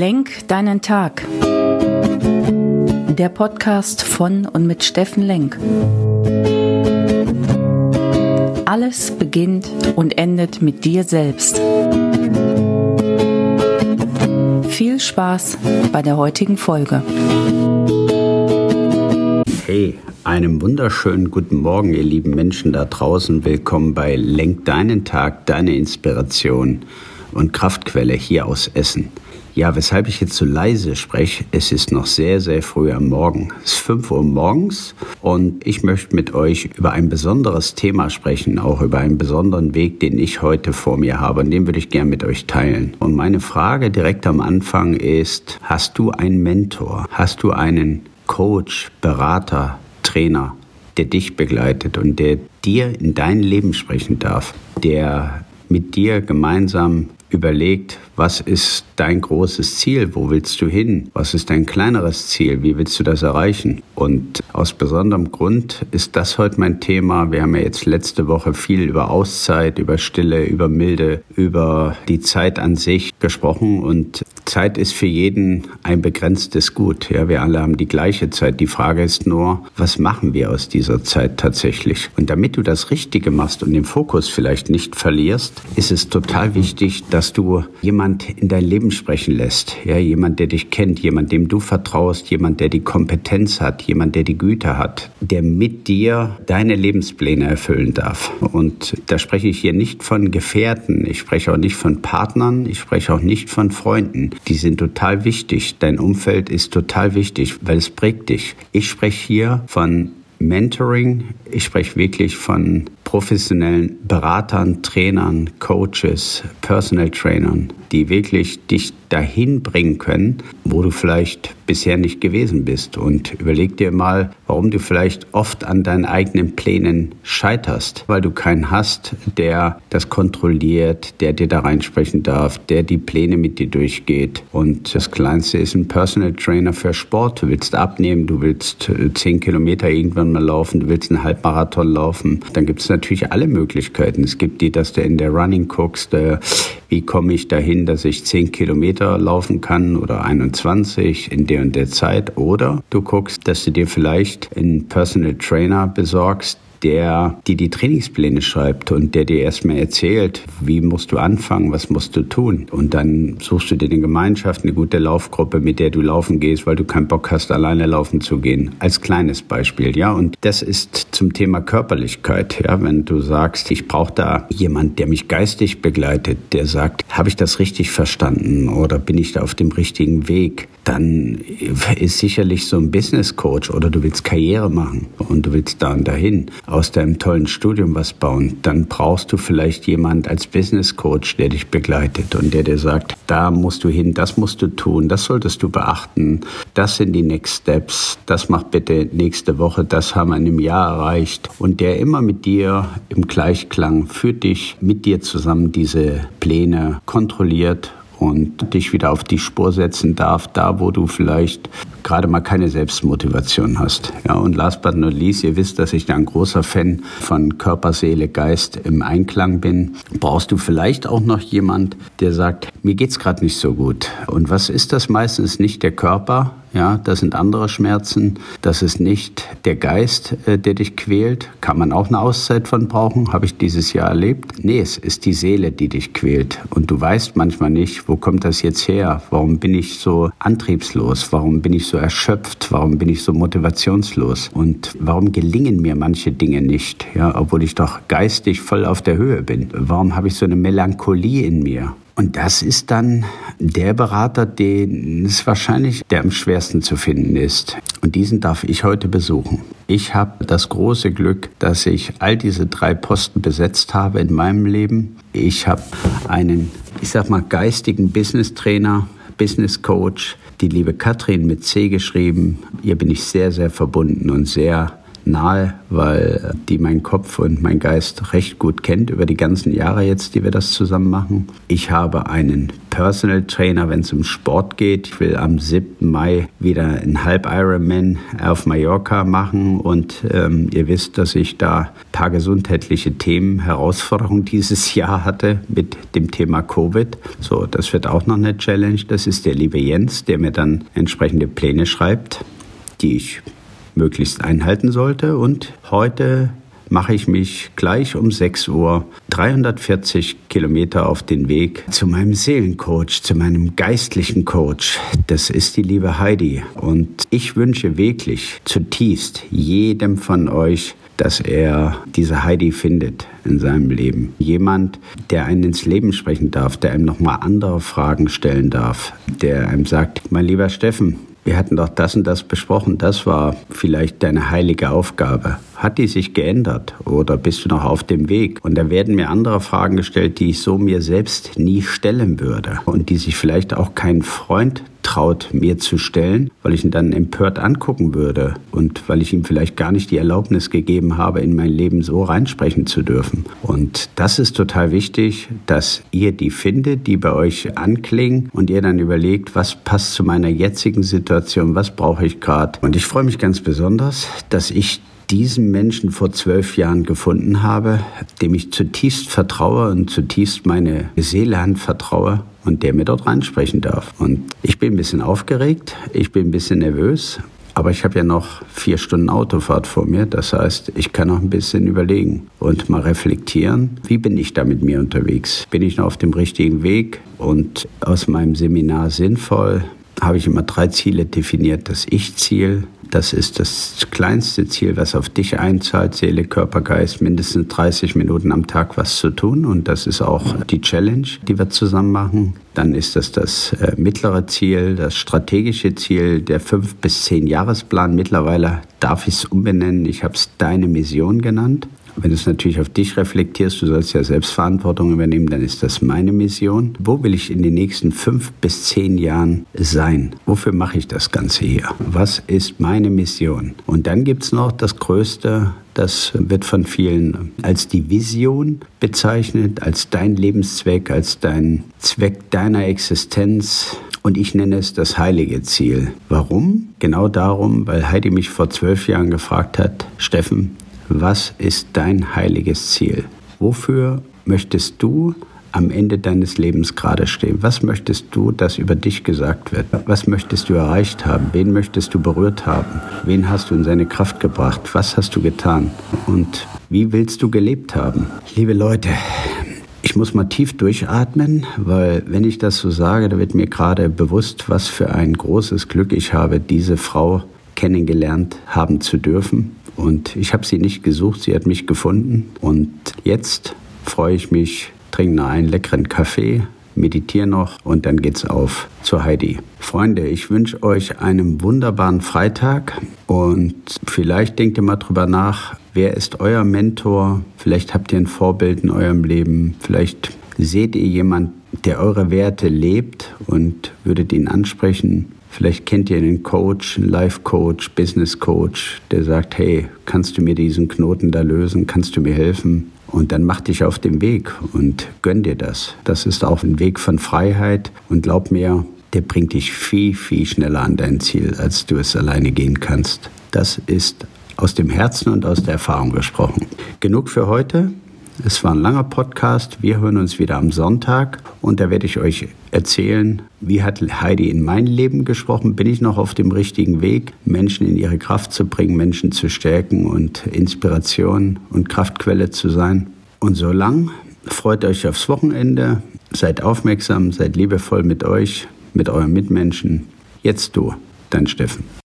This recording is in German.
Lenk deinen Tag. Der Podcast von und mit Steffen Lenk. Alles beginnt und endet mit dir selbst. Viel Spaß bei der heutigen Folge. Hey, einen wunderschönen guten Morgen, ihr lieben Menschen da draußen. Willkommen bei Lenk deinen Tag, deine Inspiration und Kraftquelle hier aus Essen. Ja, weshalb ich jetzt so leise spreche, es ist noch sehr, sehr früh am Morgen. Es ist 5 Uhr morgens und ich möchte mit euch über ein besonderes Thema sprechen, auch über einen besonderen Weg, den ich heute vor mir habe und den würde ich gerne mit euch teilen. Und meine Frage direkt am Anfang ist, hast du einen Mentor? Hast du einen Coach, Berater, Trainer, der dich begleitet und der dir in dein Leben sprechen darf, der mit dir gemeinsam überlegt, was ist dein großes Ziel? Wo willst du hin? Was ist dein kleineres Ziel? Wie willst du das erreichen? Und aus besonderem Grund ist das heute mein Thema. Wir haben ja jetzt letzte Woche viel über Auszeit, über Stille, über Milde, über die Zeit an sich gesprochen. Und Zeit ist für jeden ein begrenztes Gut. Ja, wir alle haben die gleiche Zeit. Die Frage ist nur, was machen wir aus dieser Zeit tatsächlich? Und damit du das Richtige machst und den Fokus vielleicht nicht verlierst, ist es total wichtig, dass du jemanden jemand in dein Leben sprechen lässt, ja, jemand, der dich kennt, jemand, dem du vertraust, jemand, der die Kompetenz hat, jemand, der die Güte hat, der mit dir deine Lebenspläne erfüllen darf. Und da spreche ich hier nicht von Gefährten, ich spreche auch nicht von Partnern, ich spreche auch nicht von Freunden. Die sind total wichtig. Dein Umfeld ist total wichtig, weil es prägt dich. Ich spreche hier von Mentoring. Ich spreche wirklich von professionellen Beratern, Trainern, Coaches, Personal Trainern, die wirklich dich dahin bringen können, wo du vielleicht bisher nicht gewesen bist. Und überleg dir mal, warum du vielleicht oft an deinen eigenen Plänen scheiterst, weil du keinen hast, der das kontrolliert, der dir da reinsprechen darf, der die Pläne mit dir durchgeht. Und das Kleinste ist ein Personal Trainer für Sport. Du willst abnehmen, du willst äh, zehn Kilometer irgendwann mal laufen, du willst einen Halbmarathon laufen. Dann gibt es natürlich alle Möglichkeiten. Es gibt die, dass du in der Running guckst, äh, wie komme ich dahin, dass ich 10 Kilometer laufen kann oder 21 in der und der Zeit. Oder du guckst, dass du dir vielleicht einen Personal Trainer besorgst, der dir die Trainingspläne schreibt und der dir erstmal erzählt, wie musst du anfangen, was musst du tun. Und dann suchst du dir eine Gemeinschaft, eine gute Laufgruppe, mit der du laufen gehst, weil du keinen Bock hast, alleine laufen zu gehen. Als kleines Beispiel, ja. Und das ist zum Thema Körperlichkeit, ja. Wenn du sagst, ich brauche da jemand, der mich geistig begleitet, der sagt, habe ich das richtig verstanden oder bin ich da auf dem richtigen Weg? Dann ist sicherlich so ein Business Coach oder du willst Karriere machen und du willst da und dahin aus deinem tollen Studium was bauen, dann brauchst du vielleicht jemand als Business Coach, der dich begleitet und der dir sagt, da musst du hin, das musst du tun, das solltest du beachten, das sind die Next Steps, das mach bitte nächste Woche, das haben wir in einem Jahr erreicht. Und der immer mit dir im Gleichklang für dich, mit dir zusammen diese Pläne kontrolliert und dich wieder auf die Spur setzen darf, da wo du vielleicht gerade mal keine Selbstmotivation hast. Ja, und last but not least, ihr wisst, dass ich da ein großer Fan von Körper, Seele, Geist im Einklang bin. Brauchst du vielleicht auch noch jemand, der sagt, mir geht's gerade nicht so gut. Und was ist das meistens? Nicht der Körper, ja, das sind andere Schmerzen. Das ist nicht der Geist, äh, der dich quält. Kann man auch eine Auszeit von brauchen. Habe ich dieses Jahr erlebt. Nee, es ist die Seele, die dich quält. Und du weißt manchmal nicht, wo kommt das jetzt her? Warum bin ich so antriebslos? Warum bin ich so erschöpft? Warum bin ich so motivationslos? Und warum gelingen mir manche Dinge nicht? Ja, obwohl ich doch geistig voll auf der Höhe bin. Warum habe ich so eine Melancholie in mir? Und das ist dann der Berater, den es wahrscheinlich der am schwersten zu finden ist. Und diesen darf ich heute besuchen. Ich habe das große Glück, dass ich all diese drei Posten besetzt habe in meinem Leben. Ich habe einen, ich sag mal, geistigen Business Trainer, Business Coach, die liebe Katrin mit C geschrieben. Ihr bin ich sehr, sehr verbunden und sehr nahe, weil die mein Kopf und mein Geist recht gut kennt über die ganzen Jahre jetzt, die wir das zusammen machen. Ich habe einen Personal Trainer, wenn es um Sport geht. Ich will am 7. Mai wieder einen Halb Ironman auf Mallorca machen und ähm, ihr wisst, dass ich da ein paar gesundheitliche Themen, Herausforderungen dieses Jahr hatte mit dem Thema Covid. So, das wird auch noch eine Challenge. Das ist der liebe Jens, der mir dann entsprechende Pläne schreibt, die ich möglichst einhalten sollte. Und heute mache ich mich gleich um 6 Uhr 340 Kilometer auf den Weg zu meinem Seelencoach, zu meinem geistlichen Coach. Das ist die liebe Heidi. Und ich wünsche wirklich zutiefst jedem von euch, dass er diese Heidi findet in seinem Leben. Jemand, der einen ins Leben sprechen darf, der einem nochmal andere Fragen stellen darf, der einem sagt, mein lieber Steffen, wir hatten doch das und das besprochen, das war vielleicht deine heilige Aufgabe. Hat die sich geändert oder bist du noch auf dem Weg? Und da werden mir andere Fragen gestellt, die ich so mir selbst nie stellen würde und die sich vielleicht auch kein Freund traut, mir zu stellen, weil ich ihn dann empört angucken würde und weil ich ihm vielleicht gar nicht die Erlaubnis gegeben habe, in mein Leben so reinsprechen zu dürfen. Und das ist total wichtig, dass ihr die findet, die bei euch anklingen und ihr dann überlegt, was passt zu meiner jetzigen Situation, was brauche ich gerade. Und ich freue mich ganz besonders, dass ich diesen Menschen vor zwölf Jahren gefunden habe, dem ich zutiefst vertraue und zutiefst meine Seele anvertraue und der mir dort reinsprechen darf. Und ich bin ein bisschen aufgeregt, ich bin ein bisschen nervös, aber ich habe ja noch vier Stunden Autofahrt vor mir. Das heißt, ich kann noch ein bisschen überlegen und mal reflektieren, wie bin ich da mit mir unterwegs? Bin ich noch auf dem richtigen Weg und aus meinem Seminar sinnvoll? Habe ich immer drei Ziele definiert. Das Ich-Ziel, das ist das kleinste Ziel, was auf dich einzahlt, Seele, Körper, Geist, mindestens 30 Minuten am Tag was zu tun. Und das ist auch die Challenge, die wir zusammen machen. Dann ist das das äh, mittlere Ziel, das strategische Ziel, der fünf bis zehn Jahresplan. Mittlerweile darf ich es umbenennen. Ich habe es deine Mission genannt. Wenn du es natürlich auf dich reflektierst, du sollst ja Selbstverantwortung übernehmen, dann ist das meine Mission. Wo will ich in den nächsten fünf bis zehn Jahren sein? Wofür mache ich das Ganze hier? Was ist meine Mission? Und dann gibt es noch das Größte, das wird von vielen als die Vision bezeichnet, als dein Lebenszweck, als dein Zweck deiner Existenz. Und ich nenne es das heilige Ziel. Warum? Genau darum, weil Heidi mich vor zwölf Jahren gefragt hat, Steffen, was ist dein heiliges Ziel? Wofür möchtest du am Ende deines Lebens gerade stehen? Was möchtest du, dass über dich gesagt wird? Was möchtest du erreicht haben? Wen möchtest du berührt haben? Wen hast du in seine Kraft gebracht? Was hast du getan? Und wie willst du gelebt haben? Liebe Leute, ich muss mal tief durchatmen, weil wenn ich das so sage, da wird mir gerade bewusst, was für ein großes Glück ich habe, diese Frau kennengelernt haben zu dürfen. Und ich habe sie nicht gesucht, sie hat mich gefunden. Und jetzt freue ich mich, trinke noch einen leckeren Kaffee, meditiere noch und dann geht's auf zu Heidi. Freunde, ich wünsche euch einen wunderbaren Freitag und vielleicht denkt ihr mal drüber nach, wer ist euer Mentor? Vielleicht habt ihr ein Vorbild in eurem Leben, vielleicht seht ihr jemanden, der eure Werte lebt und würdet ihn ansprechen. Vielleicht kennt ihr einen Coach, einen Life-Coach, Business-Coach, der sagt, hey, kannst du mir diesen Knoten da lösen? Kannst du mir helfen? Und dann mach dich auf den Weg und gönn dir das. Das ist auch ein Weg von Freiheit. Und glaub mir, der bringt dich viel, viel schneller an dein Ziel, als du es alleine gehen kannst. Das ist aus dem Herzen und aus der Erfahrung gesprochen. Genug für heute. Es war ein langer Podcast. Wir hören uns wieder am Sonntag und da werde ich euch erzählen, wie hat Heidi in mein Leben gesprochen? Bin ich noch auf dem richtigen Weg, Menschen in ihre Kraft zu bringen, Menschen zu stärken und Inspiration und Kraftquelle zu sein? Und so lang freut euch aufs Wochenende, seid aufmerksam, seid liebevoll mit euch, mit euren Mitmenschen. Jetzt du, dein Steffen.